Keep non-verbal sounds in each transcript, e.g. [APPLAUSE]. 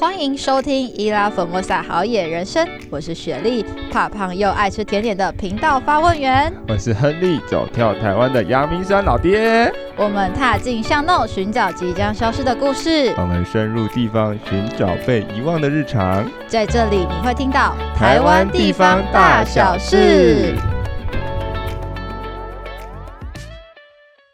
欢迎收听伊拉粉莫萨好野人生，我是雪莉，怕胖又爱吃甜点的频道发问员。我是亨利，走跳台湾的阳明山老爹。我们踏进巷弄，寻找即将消失的故事。我们深入地方，寻找被遗忘的日常。在这里，你会听到台湾地方大小事。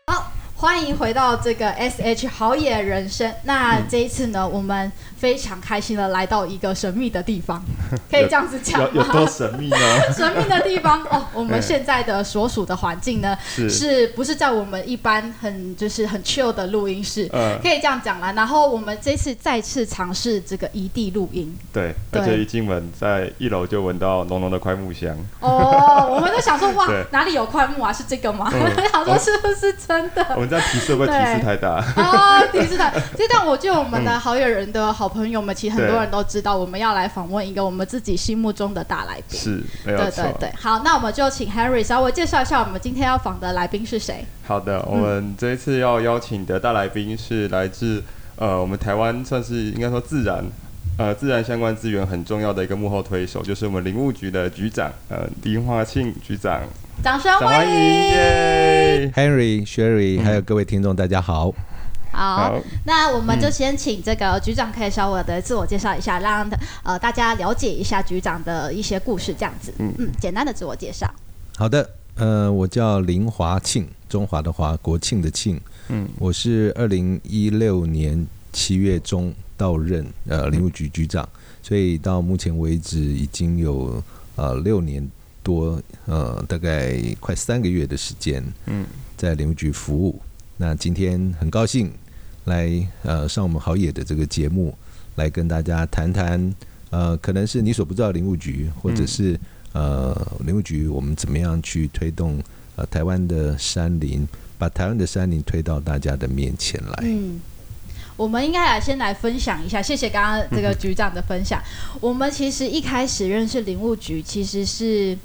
好，欢迎回到这个 SH 好野人生。那这一次呢，嗯、我们。非常开心的来到一个神秘的地方，[LAUGHS] 可以这样子讲吗？有，有多神秘呢？[LAUGHS] 神秘的地方 [LAUGHS] 哦，我们现在的所属的环境呢，是，是不是在我们一般很就是很 chill 的录音室？嗯，可以这样讲啦。然后我们这次再次尝试这个异地录音，对，对，而且一进门在一楼就闻到浓浓的快木香。哦，我们在想说哇，哪里有快木啊？是这个吗？嗯、想说是不是真的？我们这样提示会不会提示太大？哦，提示太大。这段我就我们的好友人的好。好朋友们，其实很多人都知道，我们要来访问一个我们自己心目中的大来宾。是，没有错。对对对，好，那我们就请 Henry 稍微介绍一下我们今天要访的来宾是谁。好的，我们这一次要邀请的大来宾是来自呃，我们台湾算是应该说自然呃自然相关资源很重要的一个幕后推手，就是我们林务局的局长呃林华庆局长。掌声欢迎，Henry、Sherry，还有各位听众，大家好。好，好，那我们就先请这个局长可以稍微的自我介绍一下，嗯、让呃大家了解一下局长的一些故事，这样子。嗯嗯，简单的自我介绍。好的，呃，我叫林华庆，中华的华，国庆的庆。嗯，我是二零一六年七月中到任呃林务局局长，所以到目前为止已经有呃六年多，呃大概快三个月的时间。嗯，在林务局服务。那今天很高兴。来，呃，上我们好野的这个节目，来跟大家谈谈，呃，可能是你所不知道的林务局，或者是呃，林务局我们怎么样去推动呃台湾的山林，把台湾的山林推到大家的面前来。嗯，我们应该来先来分享一下，谢谢刚刚这个局长的分享。我们其实一开始认识林务局，其实是。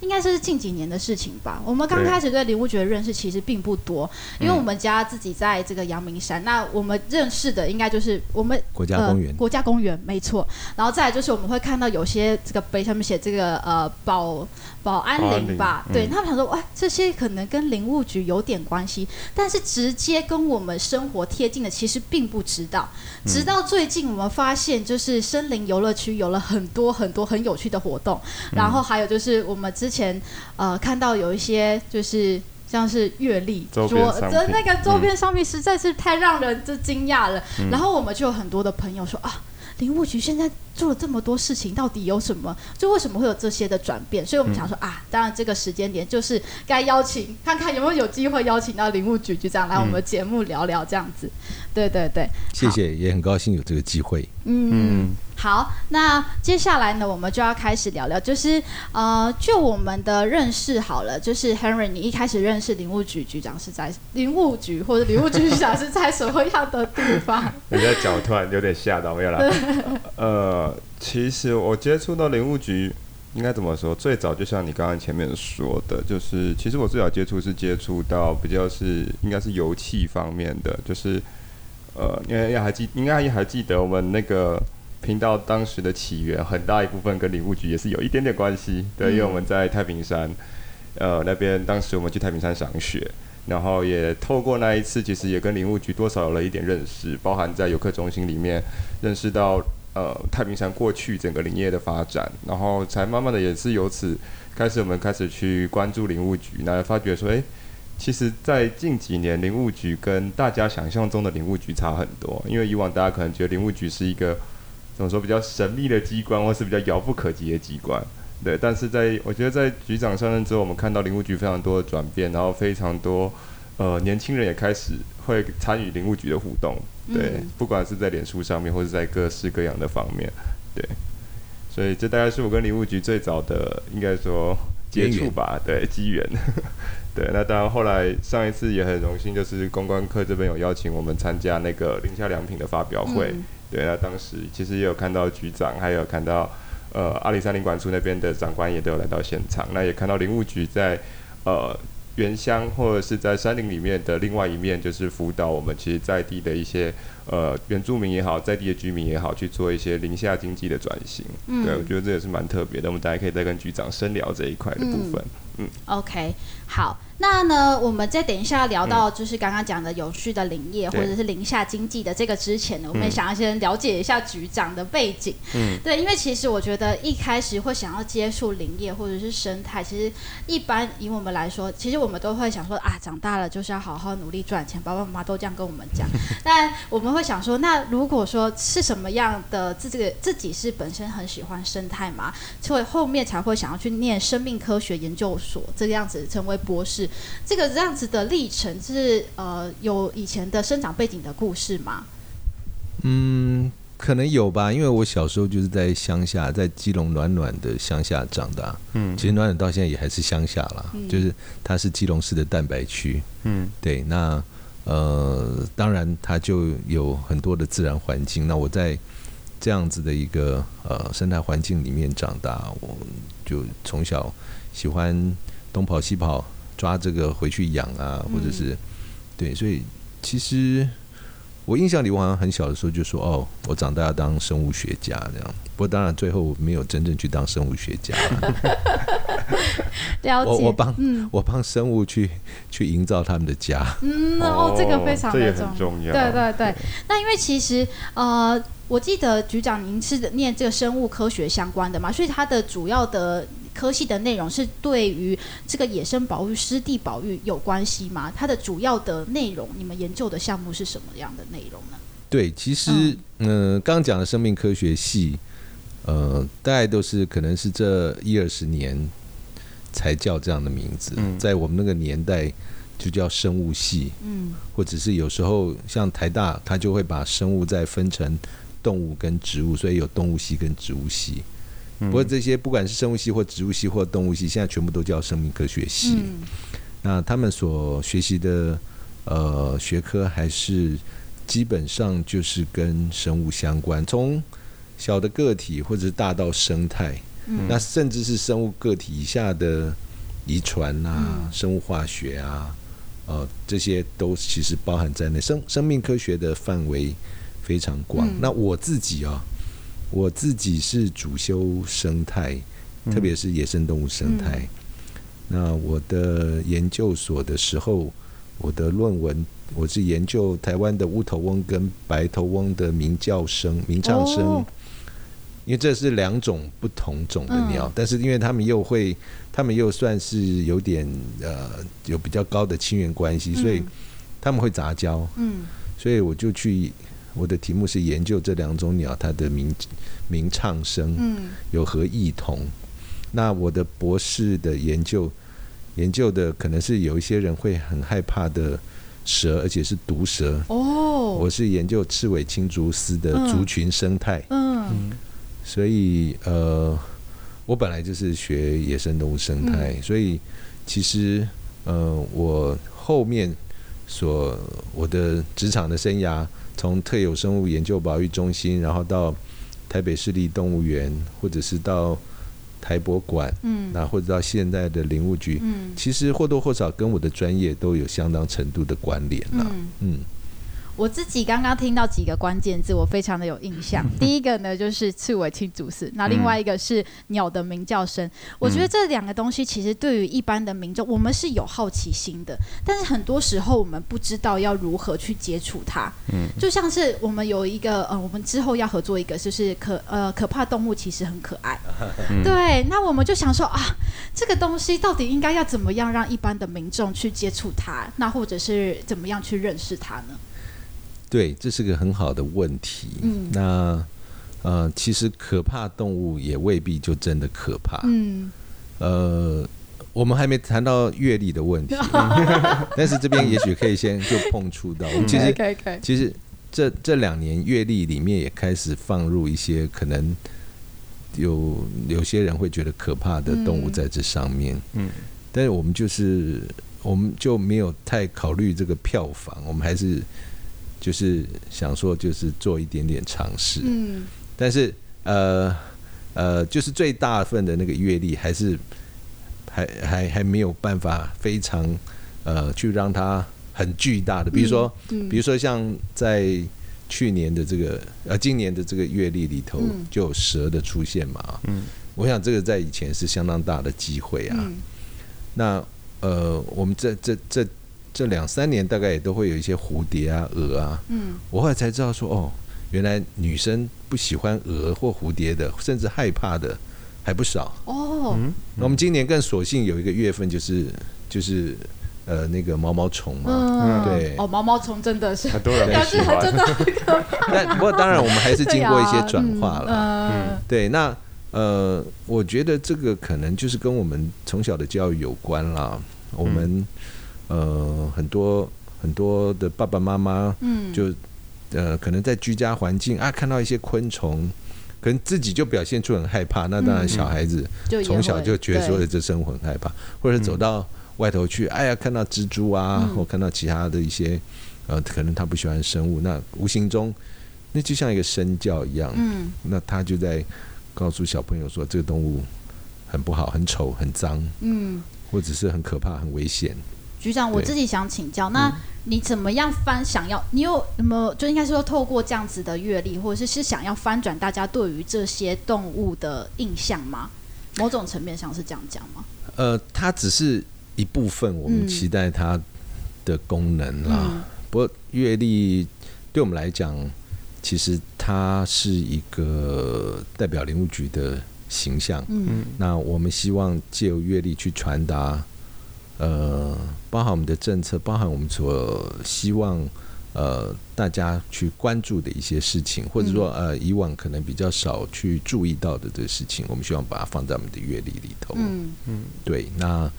应该是近几年的事情吧。我们刚开始对林务局的认识其实并不多，因为我们家自己在这个阳明山。那我们认识的应该就是我们国家公园，国家公园没错。然后再来就是我们会看到有些这个碑上面写这个呃保保安林吧，对，他们想说哇，这些可能跟林务局有点关系，但是直接跟我们生活贴近的其实并不知道。直到最近我们发现，就是森林游乐区有了很多很多很有趣的活动，然后还有就是我们之前呃看到有一些就是像是阅历桌，的那个周边商品实在是太让人就惊讶了。然后我们就有很多的朋友说啊，林务局现在做了这么多事情，到底有什么？就为什么会有这些的转变？所以我们想说啊，当然这个时间点就是该邀请看看有没有有机会邀请到林务局局长来我们的节目聊聊这样子。对对对，谢谢，也很高兴有这个机会。嗯。嗯好，那接下来呢，我们就要开始聊聊，就是呃，就我们的认识好了，就是 Henry，你一开始认识林务局局长是在林务局或者林务局局长是在什么样的地方？[LAUGHS] 你的脚突然有点吓到，没有啦。[LAUGHS] 呃，其实我接触到林务局应该怎么说？最早就像你刚刚前面说的，就是其实我最早接触是接触到比较是应该是油气方面的，就是呃，因为还记应该也还记得我们那个。频道当时的起源很大一部分跟林务局也是有一点点关系，对，因为我们在太平山，呃，那边当时我们去太平山赏雪，然后也透过那一次，其实也跟林务局多少有了一点认识，包含在游客中心里面认识到呃太平山过去整个林业的发展，然后才慢慢的也是由此开始，我们开始去关注林务局，那发觉说，哎，其实，在近几年林务局跟大家想象中的林务局差很多，因为以往大家可能觉得林务局是一个。怎么说比较神秘的机关，或是比较遥不可及的机关，对。但是在我觉得在局长上任之后，我们看到林务局非常多的转变，然后非常多呃年轻人也开始会参与林务局的互动，对。嗯、不管是在脸书上面，或是在各式各样的方面，对。所以这大概是我跟林务局最早的应该说接触吧，对，机缘。[LAUGHS] 对，那当然后来上一次也很荣幸，就是公关课这边有邀请我们参加那个林下良品的发表会。嗯对，那当时其实也有看到局长，还有看到呃阿里山林管处那边的长官也都有来到现场，那也看到林务局在呃原乡或者是在山林里面的另外一面，就是辅导我们其实在地的一些呃原住民也好，在地的居民也好，去做一些林下经济的转型。嗯，对，我觉得这也是蛮特别的。我们大家可以再跟局长深聊这一块的部分。嗯，嗯，OK，好。那呢，我们再等一下聊到就是刚刚讲的永续的林业、嗯、或者是林下经济的这个之前呢，我们也想要先了解一下局长的背景。嗯，对，因为其实我觉得一开始会想要接触林业或者是生态，其实一般以我们来说，其实我们都会想说啊，长大了就是要好好努力赚钱，爸爸妈妈都这样跟我们讲。[LAUGHS] 但我们会想说，那如果说是什么样的自这个自己是本身很喜欢生态嘛，所以后面才会想要去念生命科学研究所这个样子，成为博士。这个这样子的历程是呃有以前的生长背景的故事吗？嗯，可能有吧，因为我小时候就是在乡下，在基隆暖暖的乡下长大。嗯，其实暖暖到现在也还是乡下啦，嗯、就是它是基隆市的蛋白区。嗯，对，那呃，当然它就有很多的自然环境。那我在这样子的一个呃生态环境里面长大，我就从小喜欢东跑西跑。抓这个回去养啊，或者是、嗯、对，所以其实我印象里，我好像很小的时候就说：“哦，我长大要当生物学家这样。”不过当然最后我没有真正去当生物学家。[LAUGHS] 了解。我我帮、嗯、我帮生物去去营造他们的家。嗯，哦，这个非常的重要。重要对对对。那因为其实呃，我记得局长您是念这个生物科学相关的嘛，所以它的主要的。科系的内容是对于这个野生保育、湿地保育有关系吗？它的主要的内容，你们研究的项目是什么样的内容呢？对，其实，嗯、呃，刚刚讲的生命科学系，呃，大概都是可能是这一二十年才叫这样的名字，嗯、在我们那个年代就叫生物系，嗯，或者是有时候像台大，它就会把生物再分成动物跟植物，所以有动物系跟植物系。不过这些不管是生物系或植物系或动物系，现在全部都叫生命科学系。嗯、那他们所学习的呃学科还是基本上就是跟生物相关，从小的个体或者是大到生态，嗯、那甚至是生物个体以下的遗传啊、嗯、生物化学啊，呃这些都其实包含在内。生生命科学的范围非常广。嗯、那我自己啊。我自己是主修生态，特别是野生动物生态。嗯、那我的研究所的时候，我的论文我是研究台湾的乌头翁跟白头翁的鸣叫声、鸣唱声，哦、因为这是两种不同种的鸟，嗯、但是因为它们又会，它们又算是有点呃有比较高的亲缘关系，所以他们会杂交。嗯，所以我就去。我的题目是研究这两种鸟它的鸣鸣唱声有何异同。嗯、那我的博士的研究研究的可能是有一些人会很害怕的蛇，而且是毒蛇。哦，我是研究赤尾青竹丝的族群生态。嗯，嗯所以呃，我本来就是学野生动物生态，嗯、所以其实呃，我后面所我的职场的生涯。从特有生物研究保育中心，然后到台北市立动物园，或者是到台博馆，嗯，那或者到现在的林务局，嗯，其实或多或少跟我的专业都有相当程度的关联了，嗯。嗯我自己刚刚听到几个关键字，我非常的有印象。[LAUGHS] 第一个呢，就是刺猬青竹丝，那另外一个是鸟的鸣叫声。我觉得这两个东西其实对于一般的民众，我们是有好奇心的，但是很多时候我们不知道要如何去接触它。嗯，就像是我们有一个呃，我们之后要合作一个，就是可呃可怕动物其实很可爱。对，那我们就想说啊，这个东西到底应该要怎么样让一般的民众去接触它？那或者是怎么样去认识它呢？对，这是个很好的问题。嗯，那呃，其实可怕动物也未必就真的可怕。嗯，呃，我们还没谈到阅历的问题，[LAUGHS] 但是这边也许可以先就碰触到。我们其实其实这这两年阅历里面也开始放入一些可能有有些人会觉得可怕的动物在这上面。嗯，但是我们就是我们就没有太考虑这个票房，我们还是。就是想说，就是做一点点尝试，嗯，但是呃呃，就是最大份的那个阅历，还是还还还没有办法非常呃去让它很巨大的，比如说，比如说像在去年的这个呃今年的这个阅历里头就有蛇的出现嘛，嗯，我想这个在以前是相当大的机会啊。嗯、那呃，我们这这这这两三年大概也都会有一些蝴蝶啊、蛾啊，嗯，我后来才知道说哦，原来女生不喜欢蛾或蝴蝶的，甚至害怕的还不少。哦。嗯，那我们今年更索性有一个月份就是就是。呃，那个毛毛虫嘛，嗯、对，哦，毛毛虫真的是，很多人喜欢，真的很可怕。但不过当然，我们还是经过一些转化了。嗯，嗯。对，那呃，我觉得这个可能就是跟我们从小的教育有关啦。我们、嗯、呃很多很多的爸爸妈妈，嗯，就呃可能在居家环境啊，看到一些昆虫，可能自己就表现出很害怕。那当然，小孩子从小就觉得说这生活很害怕，或者走到。外头去，哎呀，看到蜘蛛啊，或看到其他的一些，呃，可能他不喜欢生物，那无形中，那就像一个身教一样，嗯，那他就在告诉小朋友说，这个动物很不好，很丑，很脏，嗯，或者是很可怕，很危险。局长，我自己想请教，那你怎么样翻？想要你有什么？就应该说，透过这样子的阅历，或者是是想要翻转大家对于这些动物的印象吗？某种层面上是这样讲吗？呃，它只是。一部分我们期待它的功能啦，嗯、不过阅历对我们来讲，其实它是一个代表林务局的形象。嗯，那我们希望借由阅历去传达，呃，包含我们的政策，包含我们所希望呃大家去关注的一些事情，或者说呃以往可能比较少去注意到的这个事情，我们希望把它放在我们的阅历里头。嗯嗯，对，那。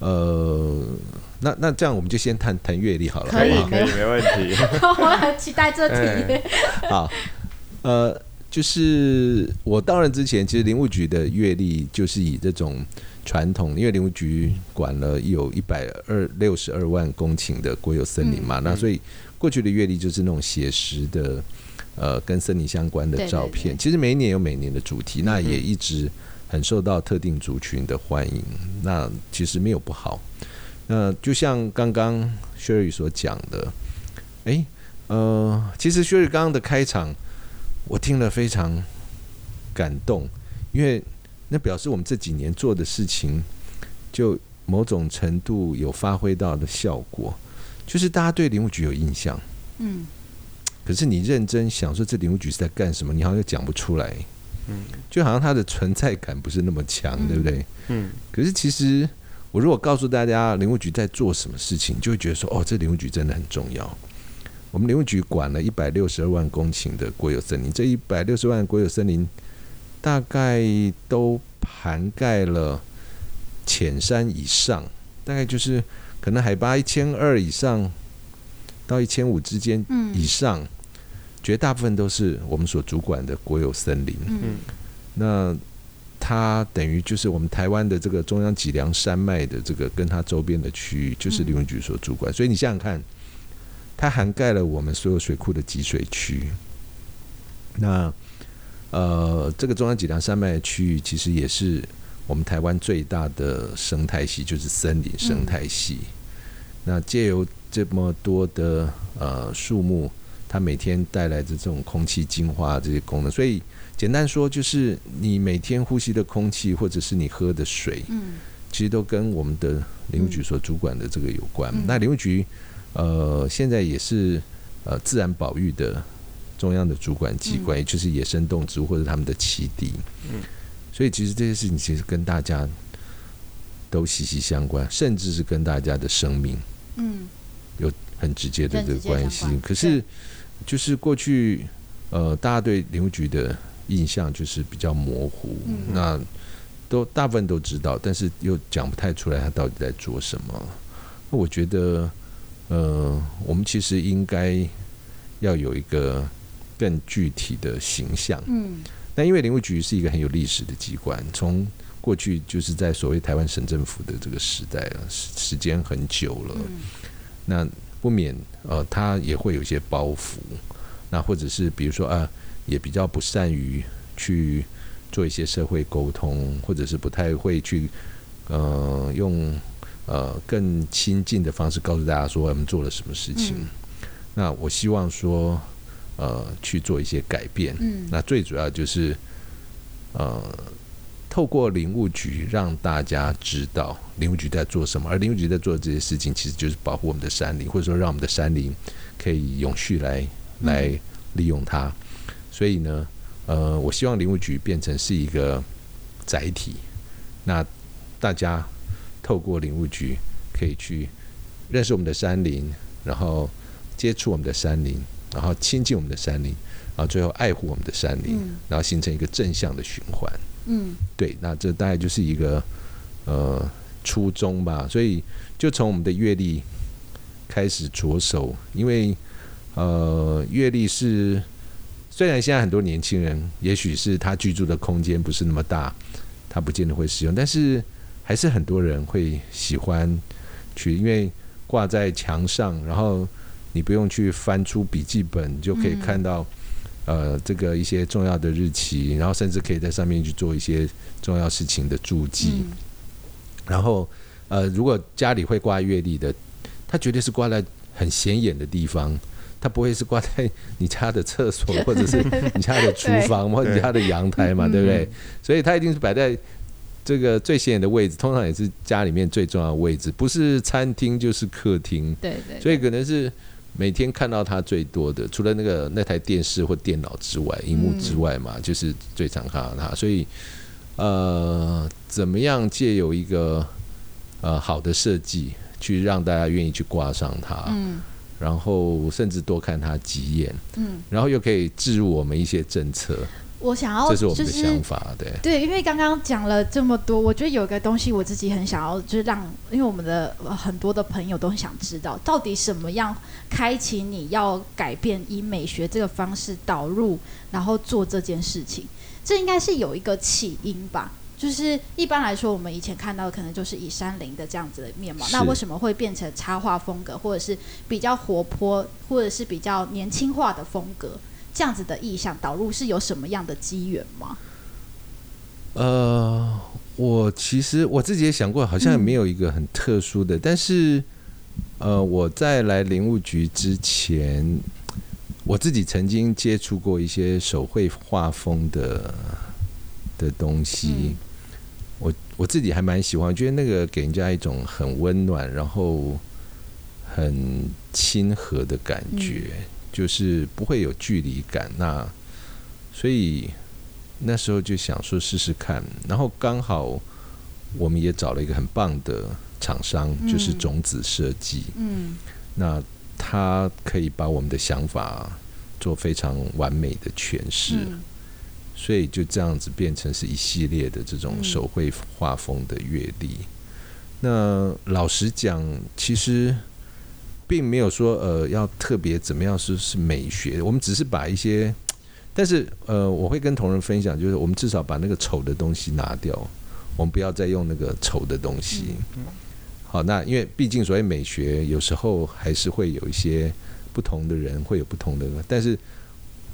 呃，那那这样我们就先谈谈阅历好了，可以可以没问题。[LAUGHS] 我很期待这题。欸、好，呃，就是我到任之前，其实林务局的阅历就是以这种传统，因为林务局管了有一百二六十二万公顷的国有森林嘛，嗯、那所以过去的阅历就是那种写实的，呃，跟森林相关的照片。其实每一年有每年的主题，那也一直。很受到特定族群的欢迎，那其实没有不好。那就像刚刚 Sherry 所讲的，哎，呃，其实 Sherry 刚刚的开场，我听了非常感动，因为那表示我们这几年做的事情，就某种程度有发挥到的效果，就是大家对林务局有印象，嗯，可是你认真想说这林务局是在干什么，你好像又讲不出来。嗯，就好像它的存在感不是那么强，嗯、对不对？嗯。可是其实，我如果告诉大家林务局在做什么事情，就会觉得说，哦，这林务局真的很重要。我们林务局管了一百六十二万公顷的国有森林，这一百六十万国有森林大概都涵盖了浅山以上，大概就是可能海拔一千二以上到一千五之间以上。嗯绝大部分都是我们所主管的国有森林，嗯，那它等于就是我们台湾的这个中央脊梁山脉的这个跟它周边的区域，就是林务局所主管。所以你想想看，它涵盖了我们所有水库的集水区。那呃，这个中央脊梁山脉区域其实也是我们台湾最大的生态系，就是森林生态系。那借由这么多的呃树木。它每天带来的这种空气净化这些功能，所以简单说就是你每天呼吸的空气，或者是你喝的水，嗯，其实都跟我们的林务局所主管的这个有关。嗯、那林务局呃现在也是呃自然保育的中央的主管机关，嗯、也就是野生动植物或者他们的栖地，嗯，所以其实这些事情其实跟大家都息息相关，甚至是跟大家的生命，嗯，有很直接的这个关系。可是。就是过去，呃，大家对林务局的印象就是比较模糊，嗯、那都大部分都知道，但是又讲不太出来他到底在做什么。那我觉得，呃，我们其实应该要有一个更具体的形象。嗯，那因为林务局是一个很有历史的机关，从过去就是在所谓台湾省政府的这个时代了，时间很久了。嗯、那不免呃，他也会有一些包袱，那或者是比如说啊，也比较不善于去做一些社会沟通，或者是不太会去呃用呃更亲近的方式告诉大家说我们做了什么事情。嗯、那我希望说呃去做一些改变。嗯，那最主要就是呃。透过林务局让大家知道林务局在做什么，而林务局在做的这些事情，其实就是保护我们的山林，或者说让我们的山林可以永续来来利用它。所以呢，呃，我希望林务局变成是一个载体，那大家透过林务局可以去认识我们的山林，然后接触我们的山林，然后亲近我们的山林，然后最后爱护我们的山林，然后形成一个正向的循环。嗯，对，那这大概就是一个呃初衷吧。所以就从我们的阅历开始着手，因为呃阅历是虽然现在很多年轻人，也许是他居住的空间不是那么大，他不见得会使用，但是还是很多人会喜欢去，因为挂在墙上，然后你不用去翻出笔记本，就可以看到。嗯呃，这个一些重要的日期，然后甚至可以在上面去做一些重要事情的注记。嗯、然后，呃，如果家里会挂月历的，它绝对是挂在很显眼的地方，它不会是挂在 [LAUGHS] 你家的厕所或者是你家的厨房或者你家的阳台嘛，对不对？所以它一定是摆在这个最显眼的位置，通常也是家里面最重要的位置，不是餐厅就是客厅。对对。所以可能是。每天看到它最多的，除了那个那台电视或电脑之外，荧幕之外嘛，就是最常看到它。所以，呃，怎么样借由一个呃好的设计，去让大家愿意去挂上它，嗯，然后甚至多看它几眼，嗯，然后又可以置入我们一些政策。我想要，这是我们的想法，对对，因为刚刚讲了这么多，我觉得有个东西我自己很想要，就是让，因为我们的很多的朋友都很想知道，到底什么样开启你要改变以美学这个方式导入，然后做这件事情，这应该是有一个起因吧？就是一般来说，我们以前看到的可能就是以山林的这样子的面貌，那为什么会变成插画风格，或者是比较活泼，或者是比较年轻化的风格？这样子的意向导入是有什么样的机缘吗？呃，我其实我自己也想过，好像也没有一个很特殊的。嗯、但是，呃，我在来林务局之前，我自己曾经接触过一些手绘画风的的东西。嗯、我我自己还蛮喜欢，觉得那个给人家一种很温暖，然后很亲和的感觉。嗯就是不会有距离感，那所以那时候就想说试试看，然后刚好我们也找了一个很棒的厂商，就是种子设计，嗯，那他可以把我们的想法做非常完美的诠释，所以就这样子变成是一系列的这种手绘画风的阅历。那老实讲，其实。并没有说呃要特别怎么样是是美学，我们只是把一些，但是呃我会跟同仁分享，就是我们至少把那个丑的东西拿掉，我们不要再用那个丑的东西。好，那因为毕竟所谓美学，有时候还是会有一些不同的人会有不同的，但是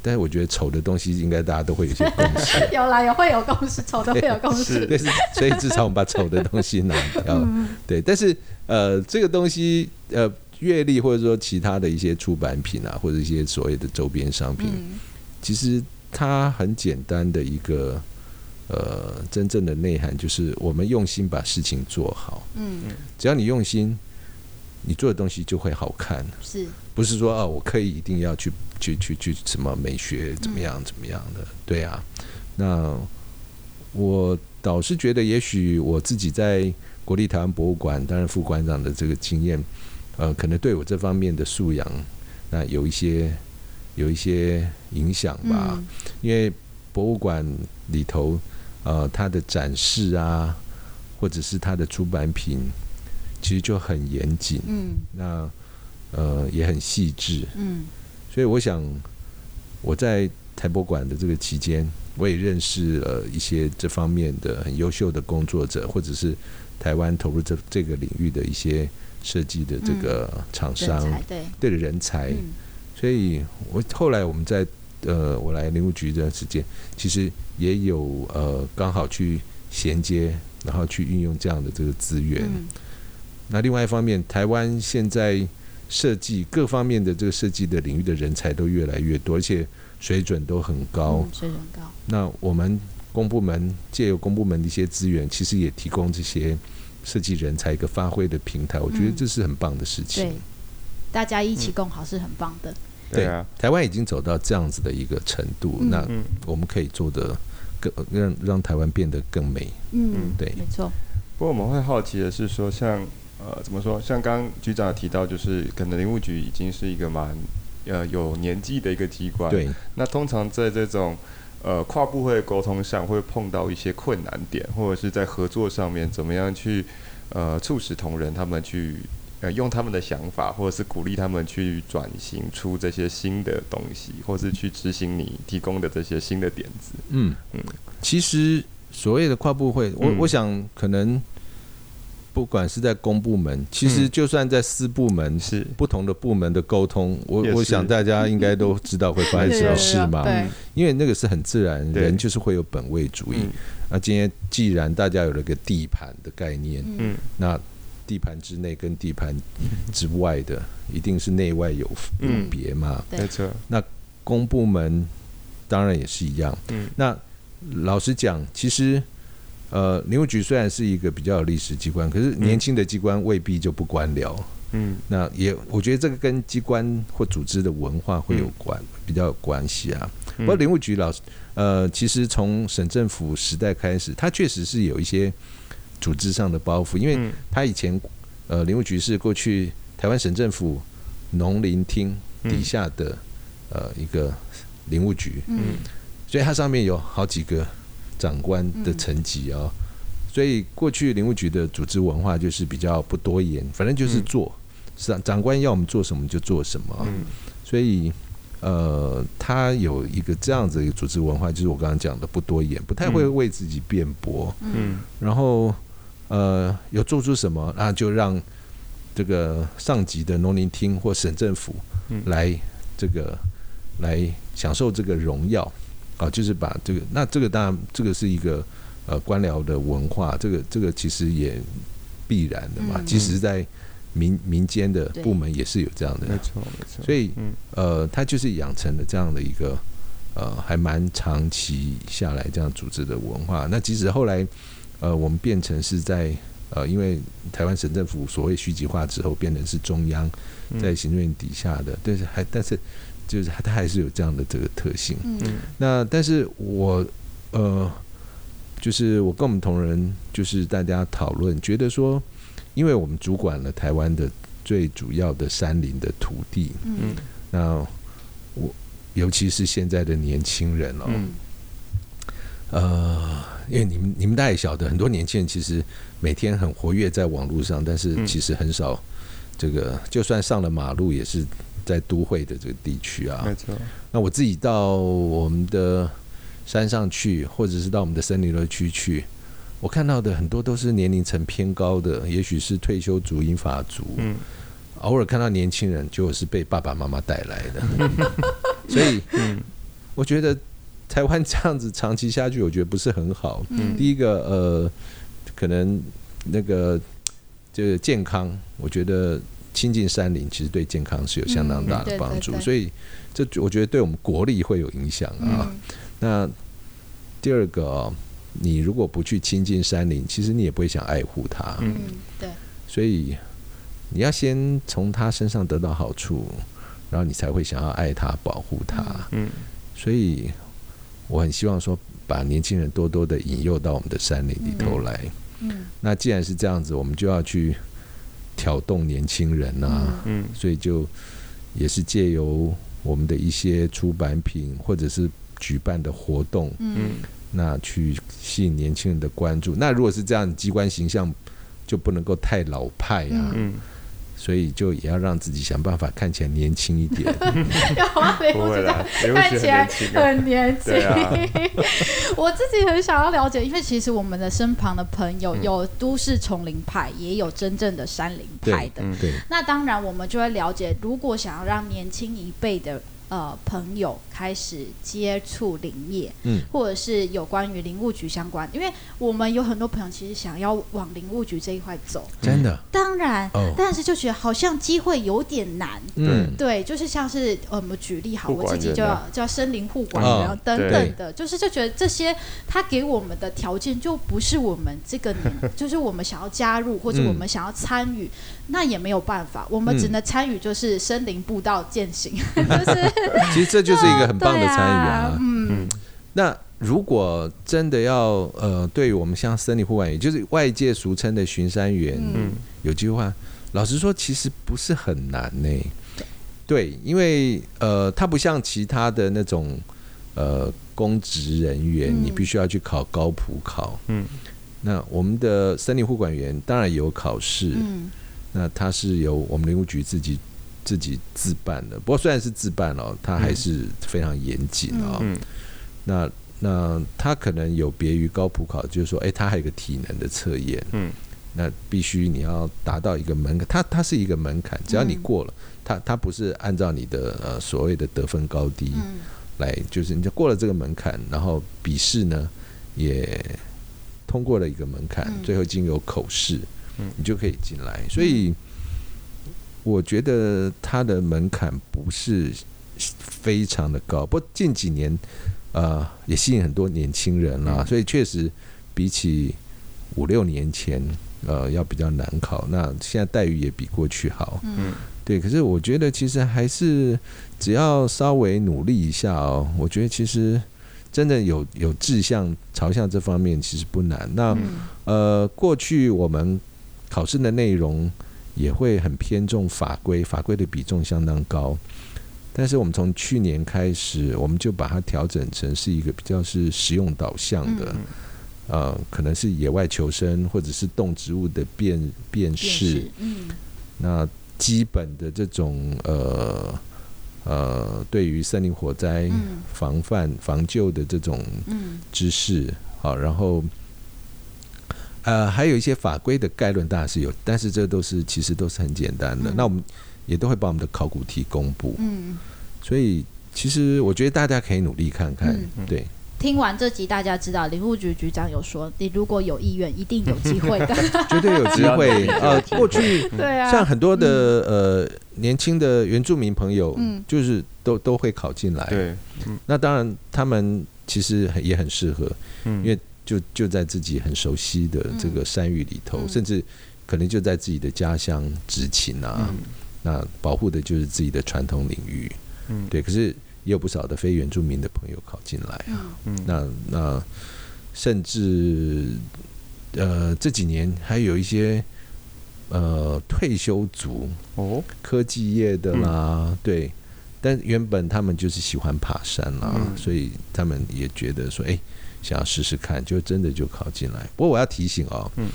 但是我觉得丑的东西应该大家都会有一些共识。[LAUGHS] 有啦，也会有共识，丑的会有共识。对，[LAUGHS] 所以至少我们把丑的东西拿掉。[LAUGHS] 对，但是呃这个东西呃。月历或者说其他的一些出版品啊，或者一些所谓的周边商品，嗯、其实它很简单的一个呃真正的内涵就是我们用心把事情做好。嗯，只要你用心，你做的东西就会好看。是，不是说啊，我刻意一定要去去去去什么美学怎么样怎么样的？嗯、对啊，那我倒是觉得，也许我自己在国立台湾博物馆担任副馆长的这个经验。呃，可能对我这方面的素养，那有一些有一些影响吧。嗯、因为博物馆里头，呃，它的展示啊，或者是它的出版品，其实就很严谨。嗯。那呃，也很细致。嗯。所以我想，我在台博馆的这个期间，我也认识了一些这方面的很优秀的工作者，或者是台湾投入这这个领域的一些。设计的这个厂商，嗯、对对的人才，嗯、所以我后来我们在呃，我来林务局这段时间，其实也有呃，刚好去衔接，然后去运用这样的这个资源。嗯、那另外一方面，台湾现在设计各方面的这个设计的领域的人才都越来越多，而且水准都很高。嗯、水准高。那我们公部门借由公部门的一些资源，其实也提供这些设计人才一个发挥的平台。我觉得这是很棒的事情。对，大家一起共好是很棒的。对啊，台湾已经走到这样子的一个程度，嗯、那我们可以做的更让让台湾变得更美。嗯，对，没错。不过我们会好奇的是说，像。呃，怎么说？像刚刚局长提到，就是可能林务局已经是一个蛮呃有年纪的一个机关。对。那通常在这种呃跨部会沟通上，会碰到一些困难点，或者是在合作上面，怎么样去呃促使同仁他们去呃用他们的想法，或者是鼓励他们去转型出这些新的东西，或是去执行你提供的这些新的点子。嗯嗯。其实所谓的跨部会，我、嗯、我想可能。不管是在公部门，其实就算在私部门，是不同的部门的沟通，我我想大家应该都知道会发生什么事嘛。因为那个是很自然，人就是会有本位主义。那今天既然大家有了个地盘的概念，嗯，那地盘之内跟地盘之外的，一定是内外有有别嘛。没错。那公部门当然也是一样。嗯。那老实讲，其实。呃，林务局虽然是一个比较有历史机关，可是年轻的机关未必就不官僚。嗯，那也我觉得这个跟机关或组织的文化会有关，嗯、比较有关系啊。不过林务局老师，呃，其实从省政府时代开始，他确实是有一些组织上的包袱，因为他以前呃，林务局是过去台湾省政府农林厅底下的呃一个林务局，嗯，所以它上面有好几个。长官的层级啊，所以过去林务局的组织文化就是比较不多言，反正就是做，长长官要我们做什么就做什么。所以呃，他有一个这样子一个组织文化，就是我刚刚讲的不多言，不太会为自己辩驳。嗯，然后呃，有做出什么，那就让这个上级的农林厅或省政府来这个来享受这个荣耀。啊，就是把这个，那这个当然，这个是一个呃官僚的文化，这个这个其实也必然的嘛。嗯、即使在民民间的部门也是有这样的，没错没错。所以呃，他就是养成了这样的一个呃还蛮长期下来这样组织的文化。那即使后来呃我们变成是在呃，因为台湾省政府所谓虚级化之后，变成是中央在行政院底下的，嗯、但是还但是。就是它还是有这样的这个特性。嗯，那但是我呃，就是我跟我们同仁，就是大家讨论，觉得说，因为我们主管了台湾的最主要的山林的土地，嗯，那我尤其是现在的年轻人哦，嗯，呃，因为你们你们大也晓得，很多年轻人其实每天很活跃在网络上，但是其实很少这个，就算上了马路也是。在都会的这个地区啊，没错。那我自己到我们的山上去，或者是到我们的森林乐区去，我看到的很多都是年龄层偏高的，也许是退休族、英法族。嗯。偶尔看到年轻人，就是被爸爸妈妈带来的。[LAUGHS] 所以，嗯，我觉得台湾这样子长期下去，我觉得不是很好。嗯。第一个，呃，可能那个就是健康，我觉得。亲近山林，其实对健康是有相当大的帮助，所以这我觉得对我们国力会有影响啊。那第二个，你如果不去亲近山林，其实你也不会想爱护它。嗯，对。所以你要先从他身上得到好处，然后你才会想要爱他、保护他。嗯。所以我很希望说，把年轻人多多的引诱到我们的山林里头来。嗯。那既然是这样子，我们就要去。挑动年轻人呐、啊，嗯，所以就也是借由我们的一些出版品或者是举办的活动，嗯，那去吸引年轻人的关注。那如果是这样，机关形象就不能够太老派啊，嗯。所以就也要让自己想办法看起来年轻一点，[LAUGHS] 不会啦，看起来很年轻。[LAUGHS] 我自己很想要了解，因为其实我们的身旁的朋友有都市丛林派，也有真正的山林派的。对，那当然我们就会了解，如果想要让年轻一辈的呃朋友开始接触林业，嗯，或者是有关于林务局相关，因为我们有很多朋友其实想要往林务局这一块走，真的，当然，哦，但是就觉得好像机会有点难，嗯，对，就是像是呃，我们举例好，我自己就要叫森林护管员、哦、等等的，就是就觉得这些他给我们的条件就不是我们这个年，[LAUGHS] 就是我们想要加入或者我们想要参与、嗯，那也没有办法，我们只能参与就是森林步道践行，嗯、[LAUGHS] 就是其实这就是一个很棒的参与啊，啊，嗯，那如果真的要呃，对于我们像森林护管员，就是外界俗称的巡山员，嗯，有句话，老实说，其实不是很难呢、欸。对，因为呃，它不像其他的那种呃公职人员、嗯，你必须要去考高普考。嗯，那我们的森林护管员当然有考试，嗯，那它是由我们林务局自己自己自办的。不过虽然是自办哦，它还是非常严谨哦。嗯，那那它可能有别于高普考，就是说，哎，它还有一个体能的测验。嗯，那必须你要达到一个门槛，它它是一个门槛，只要你过了。嗯他他不是按照你的呃所谓的得分高低来，就是你就过了这个门槛，然后笔试呢也通过了一个门槛，最后经由口试，你就可以进来。所以我觉得它的门槛不是非常的高，不过近几年呃也吸引很多年轻人啦，所以确实比起五六年前呃要比较难考。那现在待遇也比过去好。嗯。对，可是我觉得其实还是只要稍微努力一下哦，我觉得其实真的有有志向朝向这方面其实不难。那呃，过去我们考试的内容也会很偏重法规，法规的比重相当高。但是我们从去年开始，我们就把它调整成是一个比较是实用导向的，呃，可能是野外求生或者是动植物的辨辨识。嗯，那。基本的这种呃呃，对于森林火灾防范防救的这种知识，好，然后呃还有一些法规的概论，当然是有，但是这都是其实都是很简单的。那我们也都会把我们的考古题公布，嗯，所以其实我觉得大家可以努力看看，对。听完这集，大家知道林务局局长有说，你如果有意愿，一定有机会的，[LAUGHS] 绝对有机会。[LAUGHS] 呃，过去对啊，像很多的呃年轻的原住民朋友，嗯，就是都都会考进来。对，那当然他们其实也很适合，嗯。因为就就在自己很熟悉的这个山域里头，甚至可能就在自己的家乡执勤啊，那保护的就是自己的传统领域。嗯，对，可是。也有不少的非原住民的朋友考进来啊，嗯、那那甚至呃这几年还有一些呃退休族哦，科技业的啦，嗯、对，但原本他们就是喜欢爬山啦，嗯、所以他们也觉得说，哎、欸，想要试试看，就真的就考进来。不过我要提醒哦，嗯，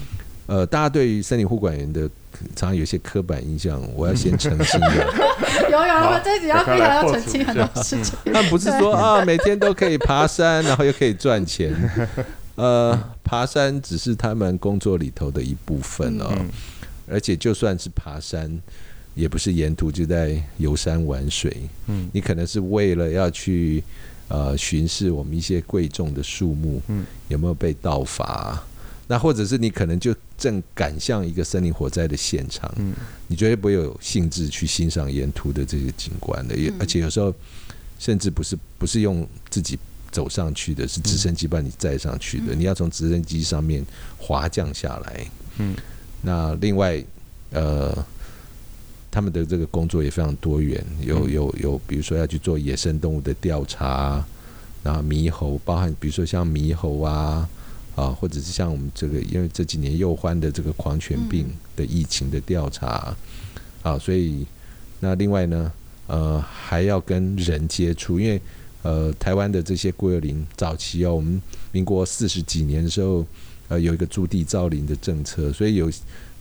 呃，大家对于森林护管员的常常有些刻板印象，我要先澄清的。[LAUGHS] 有有，我们这集要非常要澄清很多事情。他们不是说 [LAUGHS] 啊，每天都可以爬山，然后又可以赚钱。[LAUGHS] 呃，爬山只是他们工作里头的一部分哦。而且就算是爬山，也不是沿途就在游山玩水。嗯，你可能是为了要去呃巡视我们一些贵重的树木，嗯，有没有被盗伐？那或者是你可能就正赶向一个森林火灾的现场，嗯，你绝对不会有兴致去欣赏沿途的这些景观的，也而且有时候甚至不是不是用自己走上去的，是直升机把你载上去的，你要从直升机上面滑降下来，嗯，那另外呃，他们的这个工作也非常多元，有有有，比如说要去做野生动物的调查，然后猕猴，包含比如说像猕猴啊。啊，或者是像我们这个，因为这几年又欢的这个狂犬病的疫情的调查，啊，所以那另外呢，呃，还要跟人接触，因为呃，台湾的这些国有林早期哦，我们民国四十几年的时候，呃，有一个驻地造林的政策，所以有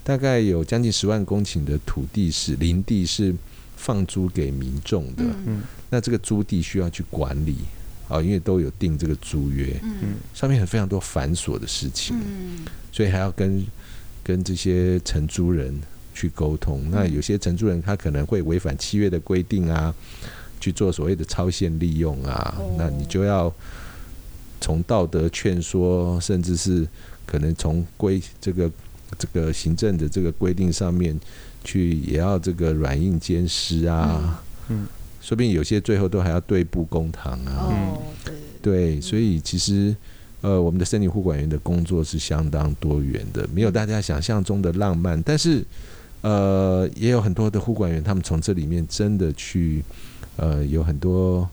大概有将近十万公顷的土地是林地是放租给民众的，嗯，那这个租地需要去管理。啊，因为都有定这个租约，嗯，上面有非常多繁琐的事情，嗯，所以还要跟跟这些承租人去沟通。那有些承租人他可能会违反契约的规定啊，去做所谓的超限利用啊，哦、那你就要从道德劝说，甚至是可能从规这个这个行政的这个规定上面去，也要这个软硬兼施啊。嗯，说不定有些最后都还要对簿公堂啊。哦，对。对，所以其实呃，我们的森林护管员的工作是相当多元的，没有大家想象中的浪漫，但是呃，也有很多的护管员，他们从这里面真的去呃，有很多。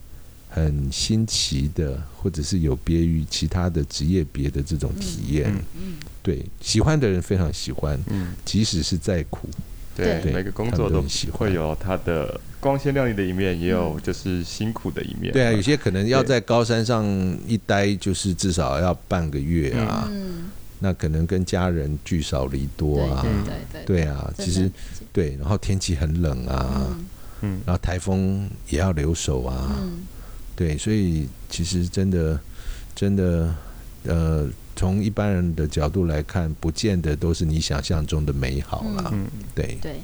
很新奇的，或者是有别于其他的职业别的这种体验，嗯，对，喜欢的人非常喜欢，嗯，即使是再苦，对，对每个工作都会有它的光鲜亮丽的一面，也有就是辛苦的一面。对啊，有些可能要在高山上一待，就是至少要半个月啊，嗯，那可能跟家人聚少离多啊，对对对，对。啊，其实对，然后天气很冷啊，嗯，然后台风也要留守啊，嗯。对，所以其实真的，真的，呃，从一般人的角度来看，不见得都是你想象中的美好啦。嗯，对。对。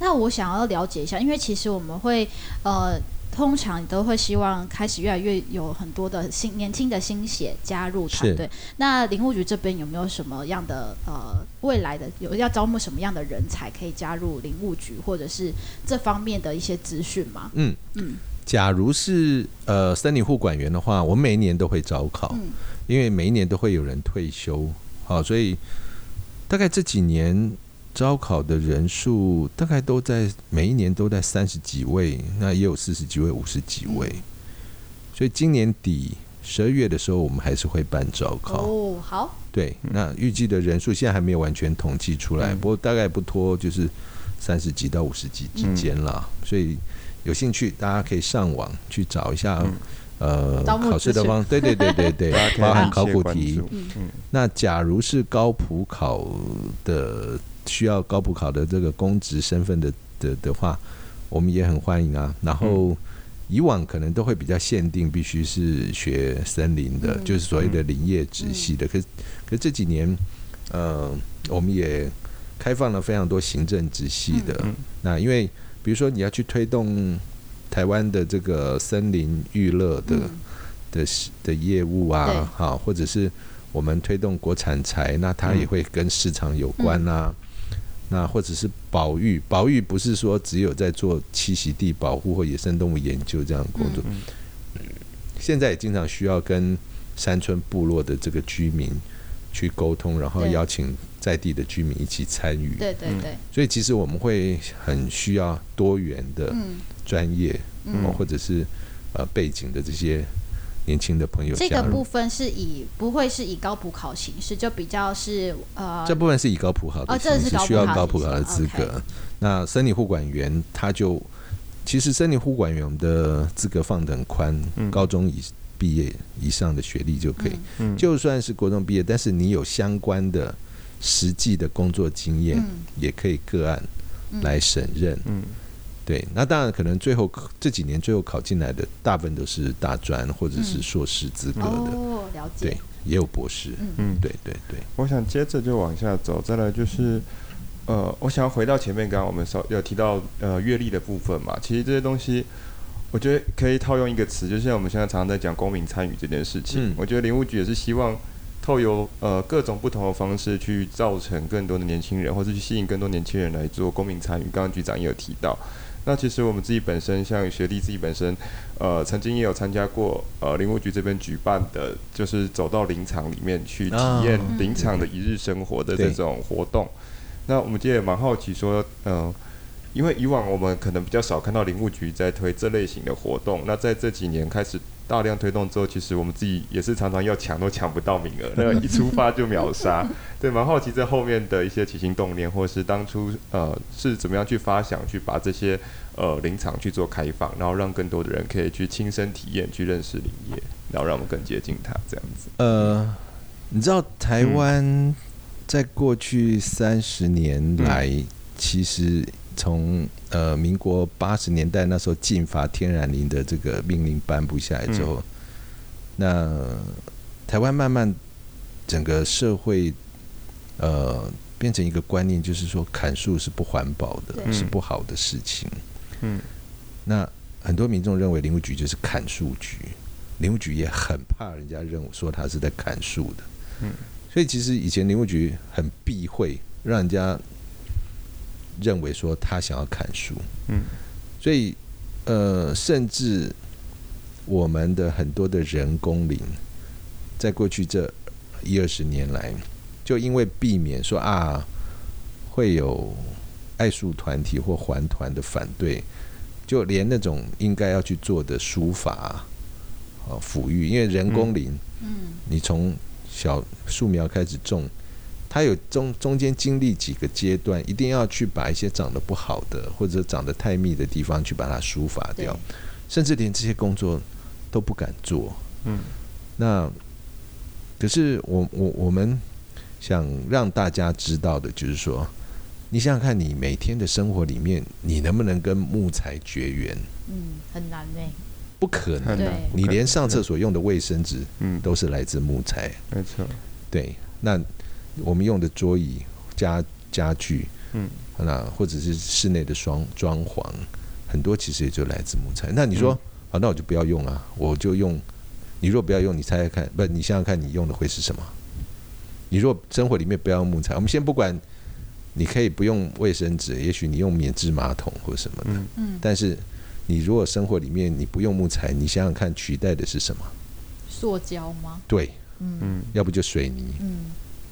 那我想要了解一下，因为其实我们会，呃，通常都会希望开始越来越有很多的新年轻的新血加入团队。那林务局这边有没有什么样的呃未来的有要招募什么样的人才可以加入林务局，或者是这方面的一些资讯吗？嗯嗯。假如是呃森林护管员的话，我每一年都会招考，嗯、因为每一年都会有人退休，好，所以大概这几年招考的人数大概都在每一年都在三十几位，那也有四十几位、五十几位，嗯、所以今年底十二月的时候，我们还是会办招考。哦，好，对，那预计的人数现在还没有完全统计出来，嗯、不过大概不拖就是三十几到五十几之间了，嗯、所以。有兴趣，大家可以上网去找一下，嗯、呃，考试的方，对对对对对，包含考古题。嗯、那假如是高普考的，需要高普考的这个公职身份的的的话，我们也很欢迎啊。然后以往可能都会比较限定，必须是学森林的，嗯、就是所谓的林业直系的。嗯、可是可是这几年，呃，我们也开放了非常多行政直系的。嗯、那因为比如说，你要去推动台湾的这个森林娱乐的、嗯、的的业务啊，好，或者是我们推动国产材，那它也会跟市场有关啊。嗯、那或者是保育，保育不是说只有在做栖息地保护或野生动物研究这样的工作，现在也经常需要跟山村部落的这个居民去沟通，然后邀请。在地的居民一起参与，对对对，所以其实我们会很需要多元的专业，嗯，或者是呃背景的这些年轻的朋友。这个部分是以不会是以高普考形式，就比较是呃，这部分是以高普考的形式，需要高普考的资格。那森林护管员他就其实森林护管员我们的资格放得很宽，高中以毕业以上的学历就可以，就算是国中毕业，但是你有相关的。实际的工作经验也可以个案来审认，嗯，对，那当然可能最后这几年最后考进来的大部分都是大专或者是硕士资格的，哦，了解，对，也有博士，嗯，对对对。我想接着就往下走，再来就是，呃，我想要回到前面刚刚我们说有提到呃阅历的部分嘛，其实这些东西我觉得可以套用一个词，就像我们现在常常在讲公民参与这件事情，我觉得林务局也是希望。透过呃各种不同的方式去造成更多的年轻人，或是去吸引更多年轻人来做公民参与。刚刚局长也有提到，那其实我们自己本身，像学弟自己本身，呃，曾经也有参加过呃林务局这边举办的，就是走到林场里面去体验林场的一日生活的这种活动。那我们今天也蛮好奇说，嗯、因为以往我们可能比较少看到林务局在推这类型的活动，那在这几年开始。大量推动之后，其实我们自己也是常常要抢都抢不到名额，[LAUGHS] 那个一出发就秒杀。[LAUGHS] 对，蛮好奇这后面的一些起心动念，或者是当初呃是怎么样去发想，去把这些呃林场去做开放，然后让更多的人可以去亲身体验，去认识林业，然后让我们更接近它这样子。呃，你知道台湾在过去三十年来，嗯、其实。从呃民国八十年代那时候禁伐天然林的这个命令颁布下来之后，嗯、那台湾慢慢整个社会呃变成一个观念，就是说砍树是不环保的，嗯、是不好的事情。嗯，那很多民众认为林务局就是砍树局，林务局也很怕人家认为说他是在砍树的。嗯，所以其实以前林务局很避讳让人家认为说他想要砍树。嗯，所以呃，甚至我们的很多的人工林，在过去这一二十年来，就因为避免说啊会有爱树团体或环团的反对。就连那种应该要去做的书法啊抚育，因为人工林，嗯，你从小树苗开始种，它有中中间经历几个阶段，一定要去把一些长得不好的或者长得太密的地方去把它疏伐掉，甚至连这些工作都不敢做，嗯，那可是我我我们想让大家知道的就是说。你想想看，你每天的生活里面，你能不能跟木材绝缘？嗯，很难呢。不可能。你连上厕所用的卫生纸，嗯，都是来自木材。没错。对，那我们用的桌椅、家家具，嗯，那或者是室内的装装潢，很多其实也就来自木材。那你说，好，那我就不要用啊，我就用。你若不要用，你猜猜看，不，你想想看，你用的会是什么？你若生活里面不要用木材，我们先不管。你可以不用卫生纸，也许你用免治马桶或什么的。嗯。但是，你如果生活里面你不用木材，你想想看，取代的是什么？塑胶吗？对。嗯。要不就水泥。嗯。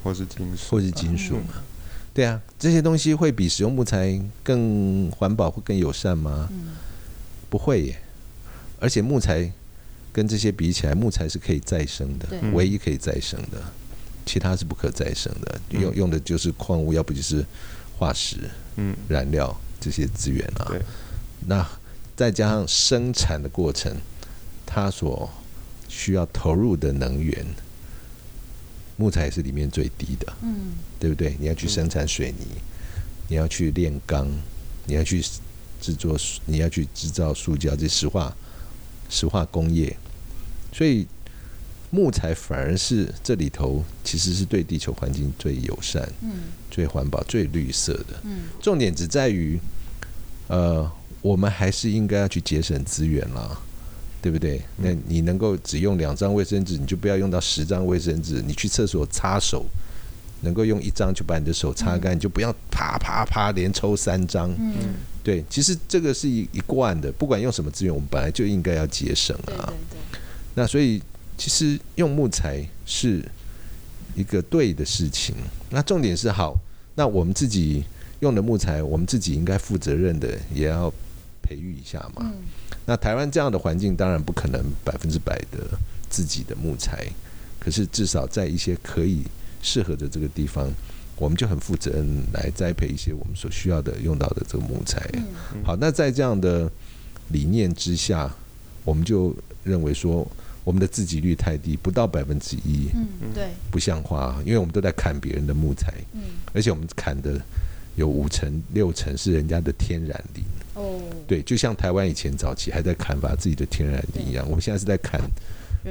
或是金属。或是金属嘛？对啊，这些东西会比使用木材更环保或更友善吗？嗯。不会耶。而且木材跟这些比起来，木材是可以再生的，唯一可以再生的。其他是不可再生的，用用的就是矿物，要不就是化石、嗯，燃料这些资源啊。那再加上生产的过程，它所需要投入的能源，木材是里面最低的，嗯，对不对？你要去生产水泥，你要去炼钢，你要去制作，你要去制造塑胶，这石化石化工业，所以。木材反而是这里头其实是对地球环境最友善、嗯、最环保、最绿色的。嗯、重点只在于，呃，我们还是应该要去节省资源啦，对不对？那你能够只用两张卫生纸，你就不要用到十张卫生纸。你去厕所擦手，能够用一张就把你的手擦干，嗯、你就不要啪啪啪连抽三张。嗯、对，其实这个是一一贯的，不管用什么资源，我们本来就应该要节省啊。对对对。那所以。其实用木材是一个对的事情。那重点是好，那我们自己用的木材，我们自己应该负责任的，也要培育一下嘛。那台湾这样的环境，当然不可能百分之百的自己的木材，可是至少在一些可以适合的这个地方，我们就很负责任来栽培一些我们所需要的用到的这个木材。好，那在这样的理念之下，我们就认为说。我们的自给率太低，不到百分之一。嗯，对，不像话，因为我们都在砍别人的木材。嗯，而且我们砍的有五成六成是人家的天然林。哦，对，就像台湾以前早期还在砍伐自己的天然林一样，我们现在是在砍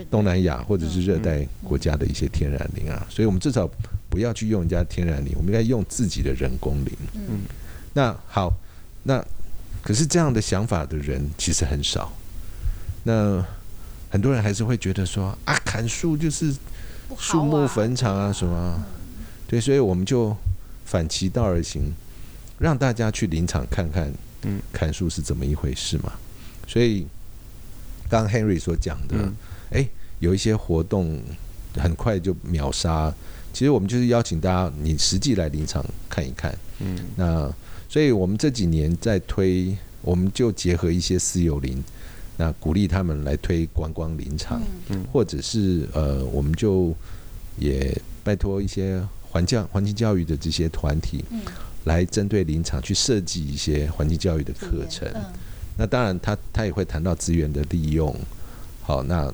东南亚或者是热带国家的一些天然林啊。所以我们至少不要去用人家天然林，我们应该用自己的人工林。嗯，那好，那可是这样的想法的人其实很少。那很多人还是会觉得说啊，砍树就是树木坟场啊什么，对，所以我们就反其道而行，让大家去林场看看，嗯，砍树是怎么一回事嘛。所以刚刚 Henry 所讲的，哎，有一些活动很快就秒杀。其实我们就是邀请大家，你实际来林场看一看，嗯，那所以我们这几年在推，我们就结合一些私有林。那鼓励他们来推观光林场，嗯、或者是呃，我们就也拜托一些环教、环境教育的这些团体，嗯、来针对林场去设计一些环境教育的课程。嗯、那当然他，他他也会谈到资源的利用。好，那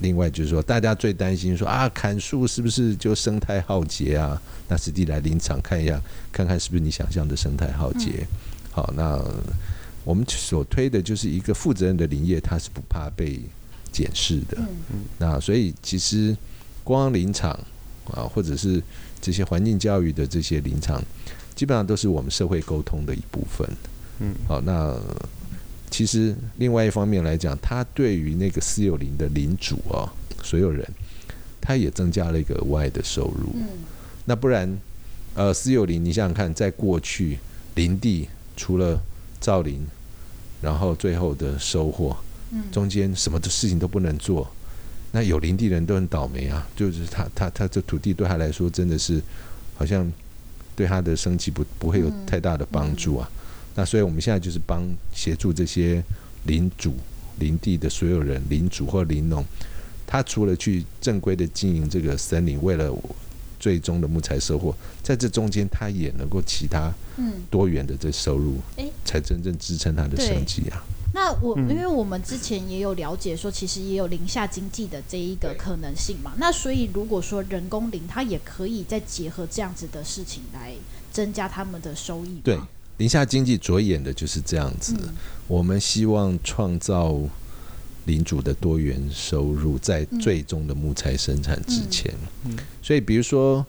另外就是说，大家最担心说啊，砍树是不是就生态浩劫啊？那实际来林场看一下，看看是不是你想象的生态浩劫。嗯、好，那。我们所推的就是一个负责任的林业，它是不怕被检视的。嗯、那所以其实光林场啊，或者是这些环境教育的这些林场，基本上都是我们社会沟通的一部分。嗯，好，那其实另外一方面来讲，他对于那个私有林的林主啊，所有人，他也增加了一个额外的收入。嗯，那不然，呃，私有林，你想想看，在过去林地除了造林，然后最后的收获，中间什么的事情都不能做，那有林地的人都很倒霉啊。就是他他他这土地对他来说真的是好像对他的生计不不会有太大的帮助啊。那所以我们现在就是帮协助这些林主、林地的所有人、林主或林农，他除了去正规的经营这个森林，为了最终的木材收获，在这中间他也能够其他多元的这收入，才真正支撑他的生计啊。那我因为我们之前也有了解说，其实也有林下经济的这一个可能性嘛。那所以如果说人工林，它也可以再结合这样子的事情来增加他们的收益。对。林下经济着眼的就是这样子，嗯、我们希望创造林主的多元收入，在最终的木材生产之前。嗯嗯、所以比如说，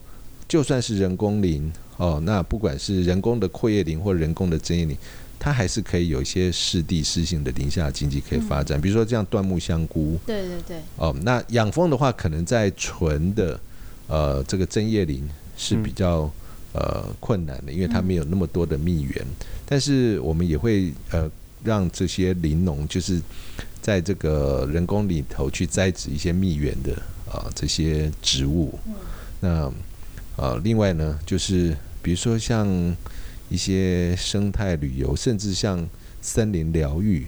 就算是人工林哦，那不管是人工的阔叶林或人工的针叶林，它还是可以有一些适地适性的林下经济可以发展。嗯、比如说这样椴木香菇，对对对，哦，那养蜂的话，可能在纯的呃这个针叶林是比较、嗯。呃，困难的，因为它没有那么多的蜜源。嗯、但是我们也会呃，让这些林农就是在这个人工里头去栽植一些蜜源的啊、呃、这些植物。嗯、那呃，另外呢，就是比如说像一些生态旅游，甚至像森林疗愈，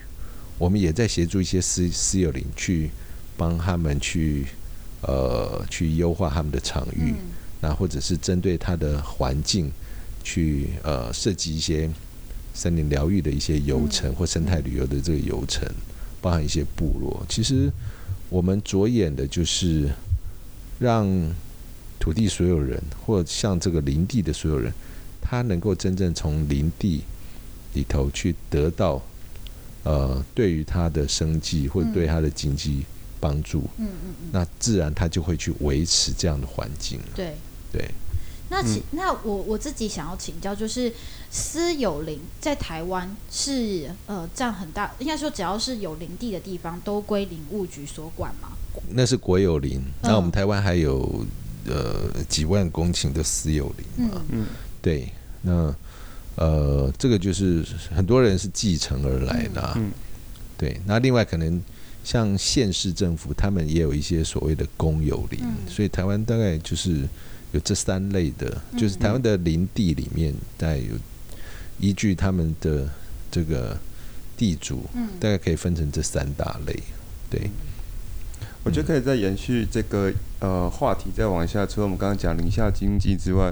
我们也在协助一些私私有林去帮他们去呃去优化他们的场域。嗯那或者是针对它的环境去呃设计一些森林疗愈的一些游程或生态旅游的这个游程，包含一些部落。其实我们着眼的就是让土地所有人或像这个林地的所有人，他能够真正从林地里头去得到呃对于他的生计或者对他的经济帮助。嗯嗯嗯。那自然他就会去维持这样的环境。对。对，那其那我我自己想要请教，就是私有林在台湾是呃占很大，应该说只要是有林地的地方都归林务局所管吗？那是国有林，那我们台湾还有呃几万公顷的私有林嘛？嗯，对，那呃这个就是很多人是继承而来的，嗯，对，那另外可能像县市政府，他们也有一些所谓的公有林，所以台湾大概就是。有这三类的，就是台湾的林地里面，大概有依据他们的这个地主，大概可以分成这三大类。对，我觉得可以再延续这个呃话题，再往下。除了我们刚刚讲宁夏经济之外，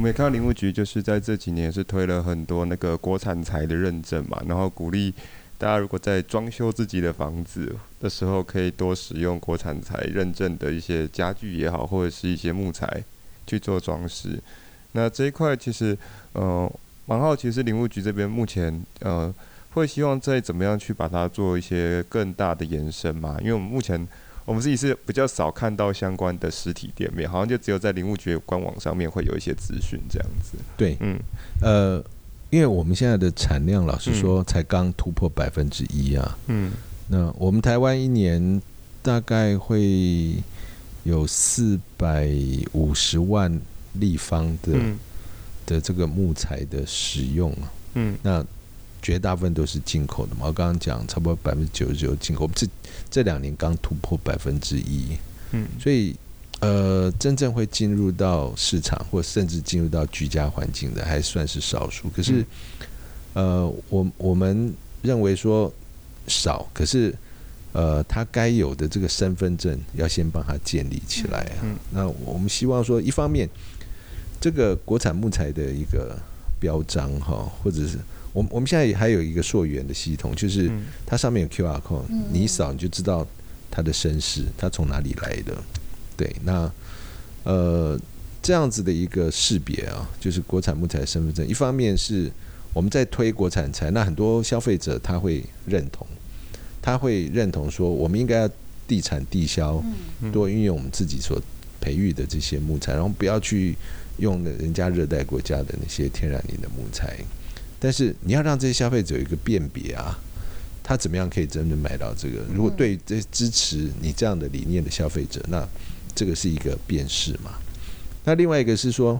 我们也看到林务局就是在这几年是推了很多那个国产材的认证嘛，然后鼓励大家如果在装修自己的房子的时候，可以多使用国产材认证的一些家具也好，或者是一些木材。去做装饰，那这一块其实，呃，蛮好奇是林务局这边目前，呃，会希望再怎么样去把它做一些更大的延伸嘛？因为我们目前我们自己是比较少看到相关的实体店面，好像就只有在林务局官网上面会有一些资讯这样子。对，嗯，呃，因为我们现在的产量，老实说，才刚突破百分之一啊。嗯，那我们台湾一年大概会。有四百五十万立方的、嗯、的这个木材的使用啊，嗯，那绝大部分都是进口的嘛。我刚刚讲差不多百分之九十九进口，这这两年刚突破百分之一，嗯，所以呃，真正会进入到市场或甚至进入到居家环境的还算是少数。可是，嗯、呃，我我们认为说少，可是。呃，他该有的这个身份证要先帮他建立起来啊。那我们希望说，一方面，这个国产木材的一个标章哈，或者是我们我们现在还有一个溯源的系统，就是它上面有 QR code，你一扫你就知道它的身世，它从哪里来的。对，那呃这样子的一个识别啊，就是国产木材身份证。一方面是我们在推国产材，那很多消费者他会认同。他会认同说，我们应该要地产地销，多运用我们自己所培育的这些木材，然后不要去用人家热带国家的那些天然林的木材。但是你要让这些消费者有一个辨别啊，他怎么样可以真的买到这个？如果对这支持你这样的理念的消费者，那这个是一个辨识嘛。那另外一个是说，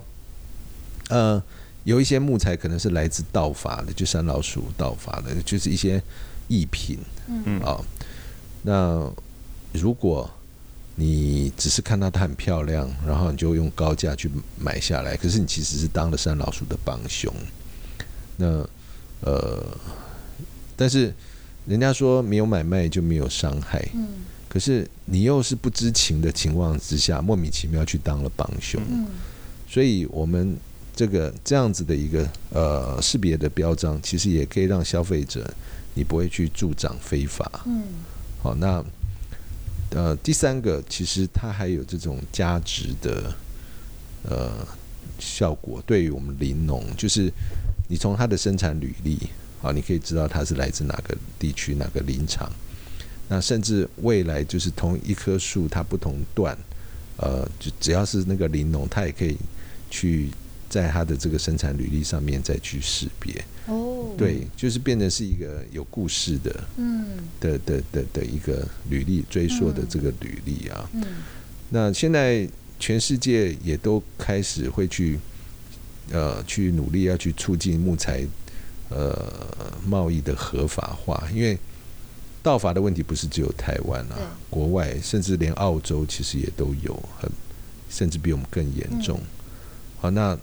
呃，有一些木材可能是来自盗伐的，就山老鼠盗伐的，就是一些艺品，嗯啊。那如果你只是看到它很漂亮，然后你就用高价去买下来，可是你其实是当了山老鼠的帮凶。那呃，但是人家说没有买卖就没有伤害，嗯，可是你又是不知情的情况之下，莫名其妙去当了帮凶，嗯，所以我们这个这样子的一个呃识别的标章，其实也可以让消费者你不会去助长非法，嗯，好，那。呃，第三个其实它还有这种价值的呃效果，对于我们林农，就是你从它的生产履历啊，你可以知道它是来自哪个地区、哪个林场。那甚至未来就是同一棵树，它不同段，呃，就只要是那个林农，他也可以去在它的这个生产履历上面再去识别。哦对，就是变成是一个有故事的，嗯，的的的的一个履历追溯的这个履历啊。嗯，那现在全世界也都开始会去，呃，去努力要去促进木材，呃，贸易的合法化。因为盗伐的问题不是只有台湾啊，国外甚至连澳洲其实也都有很，甚至比我们更严重。好，那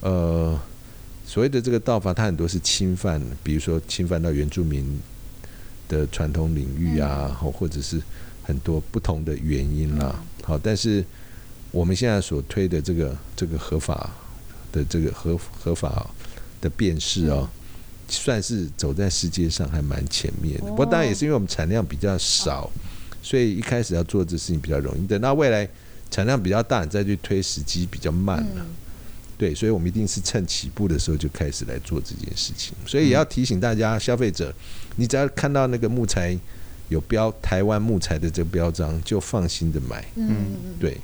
呃。所谓的这个盗伐，它很多是侵犯，比如说侵犯到原住民的传统领域啊，或者是很多不同的原因啦。好，但是我们现在所推的这个这个合法的这个合合法的辨识哦，算是走在世界上还蛮前面的。不过当然也是因为我们产量比较少，所以一开始要做这事情比较容易。等到未来产量比较大，你再去推时机比较慢了。对，所以我们一定是趁起步的时候就开始来做这件事情。所以也要提醒大家，消费者，你只要看到那个木材有标台湾木材的这个标章，就放心的买。嗯，对。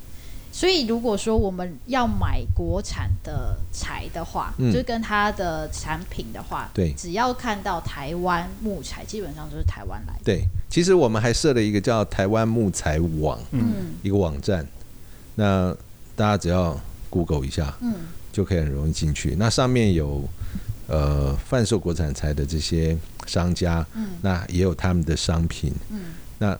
所以如果说我们要买国产的材的话，嗯、就跟它的产品的话，对，只要看到台湾木材，基本上都是台湾来的。对，其实我们还设了一个叫台湾木材网，嗯，一个网站。那大家只要 Google 一下，嗯。就可以很容易进去。那上面有呃贩售国产材的这些商家，嗯，那也有他们的商品，嗯，那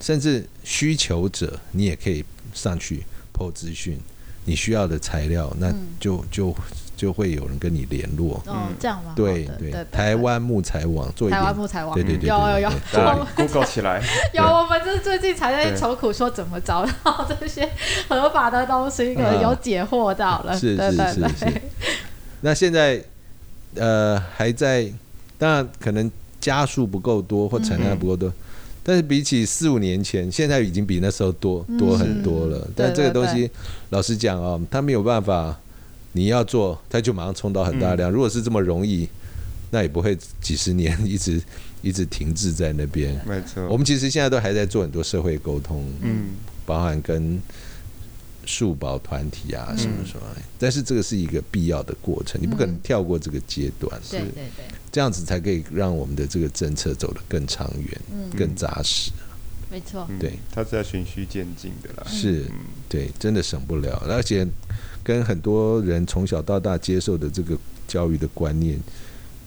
甚至需求者，你也可以上去 po 资讯，你需要的材料，那就就就会有人跟你联络。哦，这样吗？对对，台湾木材网做台湾木材网，对对对，有有有，[LAUGHS] Google 起来。[LAUGHS] 有，我们就是最近才在愁苦，说怎么找到这些合法的东西，可能有解惑到了。是是是是。[LAUGHS] 那现在呃还在，当然可能家数不够多或产量不够多，但是比起四五年前，现在已经比那时候多多很多了。但这个东西，老实讲哦，他没有办法。你要做，他就马上冲到很大量。嗯、如果是这么容易，那也不会几十年一直 [LAUGHS] 一直停滞在那边。没错，我们其实现在都还在做很多社会沟通，嗯，包含跟树保团体啊什么什么。嗯、但是这个是一个必要的过程，你不可能跳过这个阶段。对对对，这样子才可以让我们的这个政策走得更长远、嗯、更扎实。没错，对，它是要循序渐进的啦。是，对，真的省不了，而且。跟很多人从小到大接受的这个教育的观念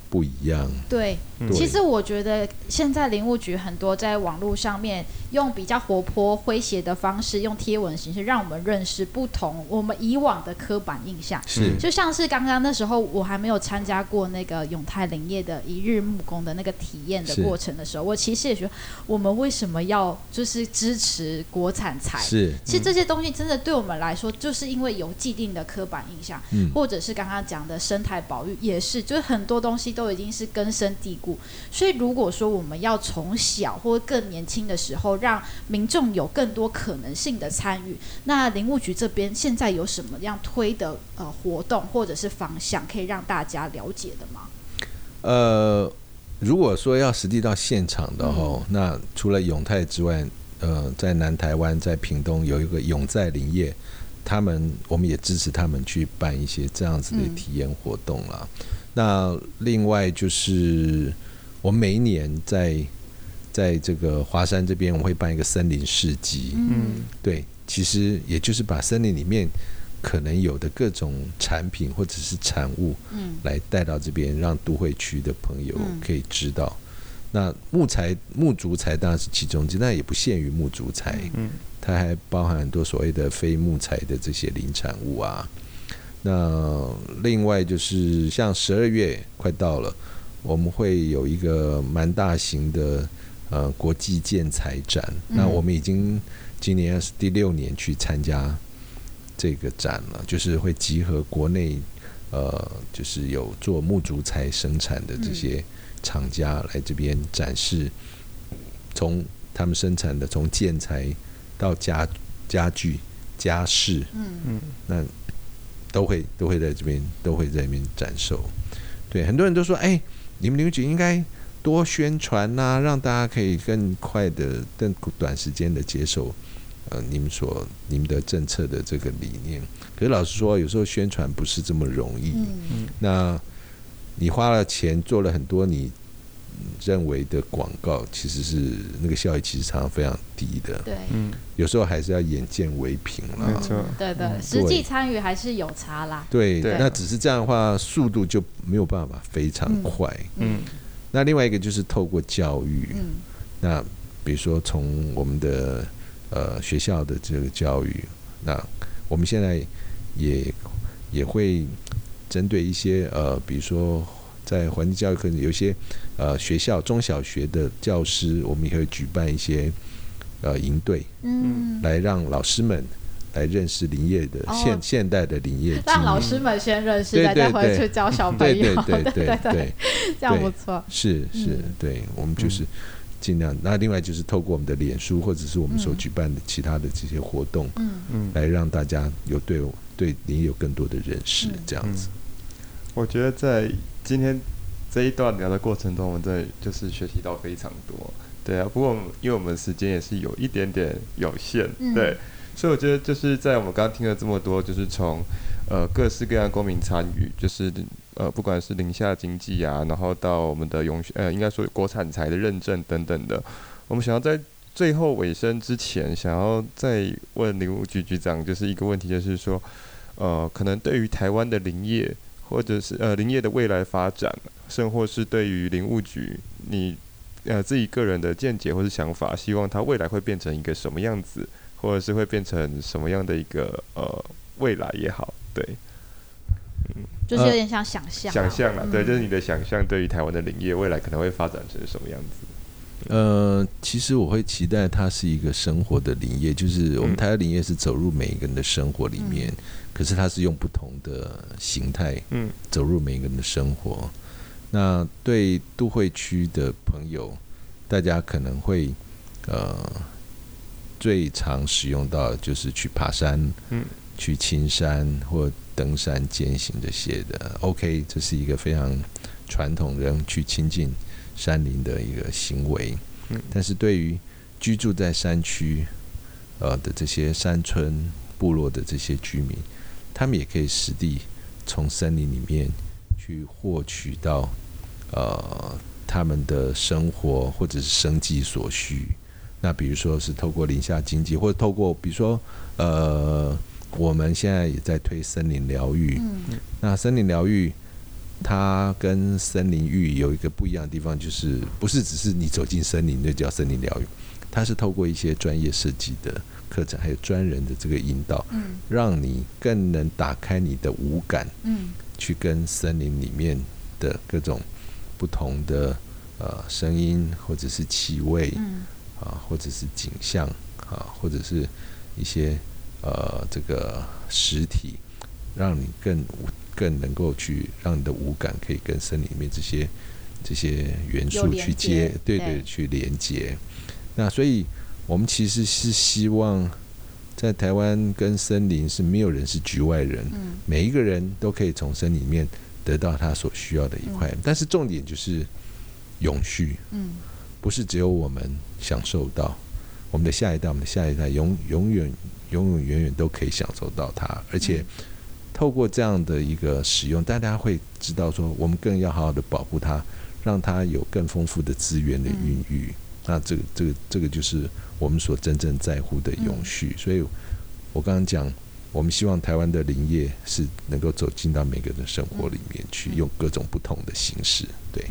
不一样。对其实我觉得现在林务局很多在网络上面用比较活泼诙谐的方式，用贴文形式让我们认识不同我们以往的刻板印象。是，就像是刚刚那时候我还没有参加过那个永泰林业的一日木工的那个体验的过程的时候，我其实也觉得我们为什么要就是支持国产材？是，其实这些东西真的对我们来说，就是因为有既定的刻板印象，嗯，或者是刚刚讲的生态保育也是，就是很多东西都已经是根深蒂固。所以如果说我们要从小或更年轻的时候让民众有更多可能性的参与，那林务局这边现在有什么样推的呃活动或者是方向可以让大家了解的吗？呃，如果说要实际到现场的话，嗯、那除了永泰之外，呃，在南台湾在屏东有一个永在林业。他们，我们也支持他们去办一些这样子的体验活动啦。嗯、那另外就是我每一年在在这个华山这边，我会办一个森林市集。嗯，对，其实也就是把森林里面可能有的各种产品或者是产物，嗯，来带到这边，让都会区的朋友可以知道。嗯、那木材、木竹材当然是其中之一，但也不限于木竹材。嗯，它还包含很多所谓的非木材的这些林产物啊。那另外就是像十二月快到了，我们会有一个蛮大型的呃国际建材展。嗯、那我们已经今年是第六年去参加这个展了，就是会集合国内呃就是有做木竹材生产的这些厂家来这边展示，从他们生产的从建材到家家具家饰，嗯嗯，那。都会都会在这边都会在这边展售，对，很多人都说，哎，你们林务局应该多宣传呐、啊，让大家可以更快的、更短时间的接受，呃，你们所你们的政策的这个理念。可是老实说，有时候宣传不是这么容易。嗯，那你花了钱做了很多你。认为的广告其实是那个效益其实常常非常低的，对，嗯，有时候还是要眼见为凭啦，没错，对对，实际参与还是有差啦，对，那只是这样的话，速度就没有办法非常快，嗯，那另外一个就是透过教育，嗯，那比如说从我们的呃学校的这个教育，那我们现在也也会针对一些呃，比如说。在环境教育课程，有些呃学校中小学的教师，我们也会举办一些呃营队，嗯，来让老师们来认识林业的现、哦、现代的林业，让老师们先认识，再带回去教小朋友，对对对对 [LAUGHS] 对，对，对，这样不错，是是，对我们就是尽量。那另外就是透过我们的脸书，或者是我们所举办的其他的这些活动，嗯。嗯，来让大家有对对林业有更多的认识，这样子。我觉得在。今天这一段聊的过程中，我们在就是学习到非常多，对啊。不过因为我们时间也是有一点点有限，对，所以我觉得就是在我们刚刚听了这么多，就是从呃各式各样公民参与，就是呃不管是宁夏经济啊，然后到我们的永呃应该说国产材的认证等等的，我们想要在最后尾声之前，想要再问林务局局长，就是一个问题，就是说呃可能对于台湾的林业。或者是呃林业的未来发展，甚或是对于林务局你呃自己个人的见解或是想法，希望它未来会变成一个什么样子，或者是会变成什么样的一个呃未来也好，对，嗯，就是有点像想象，想象了，对，就是你的想象，对于台湾的林业未来可能会发展成什么样子？呃，其实我会期待它是一个生活的林业，就是我们台湾林业是走入每一个人的生活里面。嗯可是它是用不同的形态，嗯，走入每一个人的生活。那对都会区的朋友，大家可能会呃最常使用到的就是去爬山，嗯，去青山或登山健行这些的。OK，这是一个非常传统人去亲近山林的一个行为。嗯，但是对于居住在山区呃的这些山村部落的这些居民。他们也可以实地从森林里面去获取到呃他们的生活或者是生计所需。那比如说是透过林下经济，或者透过比如说呃我们现在也在推森林疗愈。嗯。那森林疗愈它跟森林浴有一个不一样的地方，就是不是只是你走进森林就叫森林疗愈，它是透过一些专业设计的。课程还有专人的这个引导，嗯，让你更能打开你的五感，嗯，去跟森林里面的各种不同的呃声音或者是气味，嗯，啊，或者是景象啊，或者是一些呃这个实体，让你更更能够去让你的五感可以跟森林里面这些这些元素去接，对对，对，去连接。那所以。我们其实是希望，在台湾跟森林是没有人是局外人，每一个人都可以从森林里面得到他所需要的一块。但是重点就是永续，不是只有我们享受到，我们的下一代，我们的下一代永永远永永远远都可以享受到它。而且透过这样的一个使用，大家会知道说，我们更要好好的保护它，让它有更丰富的资源的孕育。那这个这个这个就是我们所真正在乎的永续。所以，我刚刚讲，我们希望台湾的林业是能够走进到每个人的生活里面去，用各种不同的形式，对。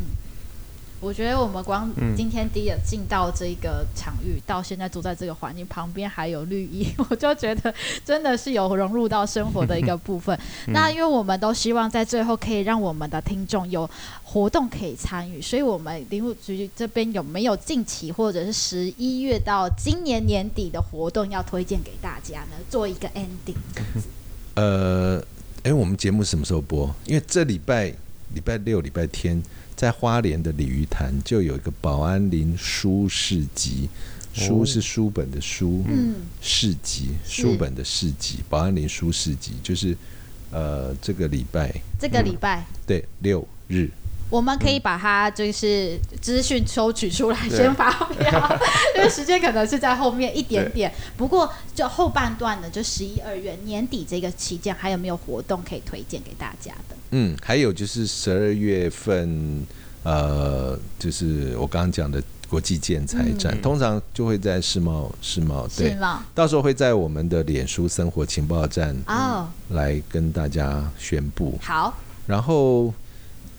我觉得我们光今天第一个进到这个场域，嗯、到现在住在这个环境旁边还有绿意，[LAUGHS] 我就觉得真的是有融入到生活的一个部分。嗯、那因为我们都希望在最后可以让我们的听众有活动可以参与，所以我们林务局这边有没有近期或者是十一月到今年年底的活动要推荐给大家呢？做一个 ending。[LAUGHS] 呃，哎，我们节目什么时候播？因为这礼拜礼拜六、礼拜天。在花莲的鲤鱼潭就有一个保安林书市集，书是书本的书，嗯，市集书本的市集，保安林书市集就是呃这个礼拜，这个礼拜。对六日，我们可以把它就是资讯抽取出来先发表，因为时间可能是在后面一点点，不过就后半段的就十一二月年底这个期间还有没有活动可以推荐给大家的？嗯，还有就是十二月份，呃，就是我刚刚讲的国际建材展，嗯、通常就会在世贸，世贸对，吗到时候会在我们的脸书生活情报站哦，来跟大家宣布。好，然后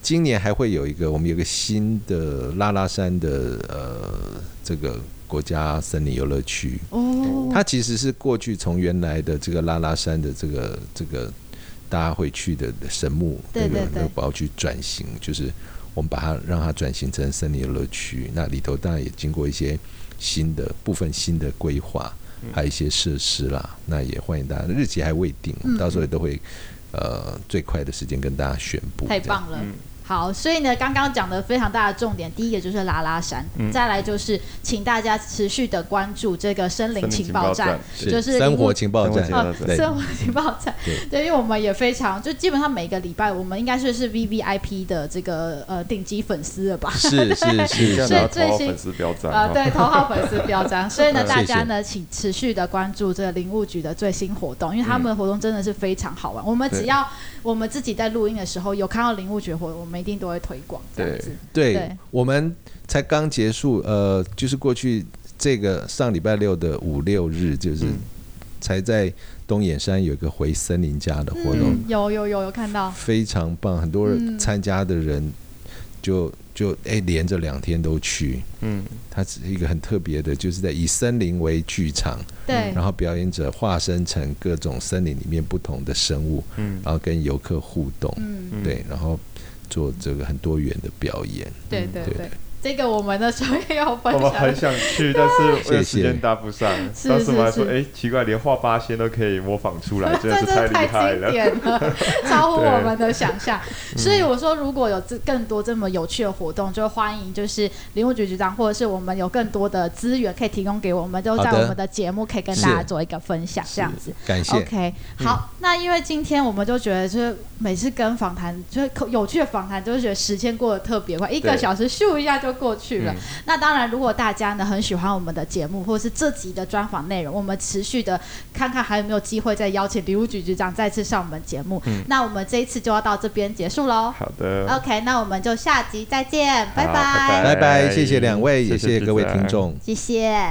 今年还会有一个，我们有个新的拉拉山的呃这个国家森林游乐区哦，它其实是过去从原来的这个拉拉山的这个这个。大家会去的神木那个那个保去转型，就是我们把它让它转型成森林游乐区。那里头当然也经过一些新的部分新的规划，还有一些设施啦。那也欢迎大家，日期还未定，到时候也都会呃最快的时间跟大家宣布。太棒了。好，所以呢，刚刚讲的非常大的重点，第一个就是拉拉山，嗯、再来就是请大家持续的关注这个森林情报站，就是生活情报站，生活情报站。对，因为我们也非常，就基本上每个礼拜，我们应该是是 V V I P 的这个呃顶级粉丝了吧？是是是，[LAUGHS] 所以最新粉丝标章啊，对，头号粉丝标章。[LAUGHS] 所以呢，大家呢，请持续的关注这个林务局的最新活动，因为他们的活动真的是非常好玩。我们只要我们自己在录音的时候有看到林务局活动，我们。一定都会推广这样子。对，对我们才刚结束，呃，就是过去这个上礼拜六的五六日，就是才在东眼山有一个回森林家的活动，嗯、有有有有看到，非常棒，很多人参加的人就就哎、欸、连着两天都去，嗯，它是一个很特别的，就是在以森林为剧场，对，然后表演者化身成各种森林里面不同的生物，嗯，然后跟游客互动，嗯，对，然后。做这个很多元的表演，对对对。这个我们的时候也有分享，我们很想去，但是 [LAUGHS] 时间搭不上。当时我们还说，哎，奇怪，连画八仙都可以模仿出来，真的是太厉害了，[LAUGHS] 超乎我们的想象。所以我说，如果有这更多这么有趣的活动，就欢迎就是林务局局长，或者是我们有更多的资源可以提供给我们，都在我们的节目可以跟大家做一个分享，这样子。感谢。OK，好，那因为今天我们就觉得，就是每次跟访谈，就是有趣的访谈，就是觉得时间过得特别快，一个小时咻一下就。过去了，嗯、那当然，如果大家呢很喜欢我们的节目，或者是这集的专访内容，我们持续的看看还有没有机会再邀请比如局局长再次上我们节目。嗯、那我们这一次就要到这边结束喽。好。的，OK，那我们就下集再见，拜拜，拜拜，谢谢两位，也谢谢各位听众，谢谢。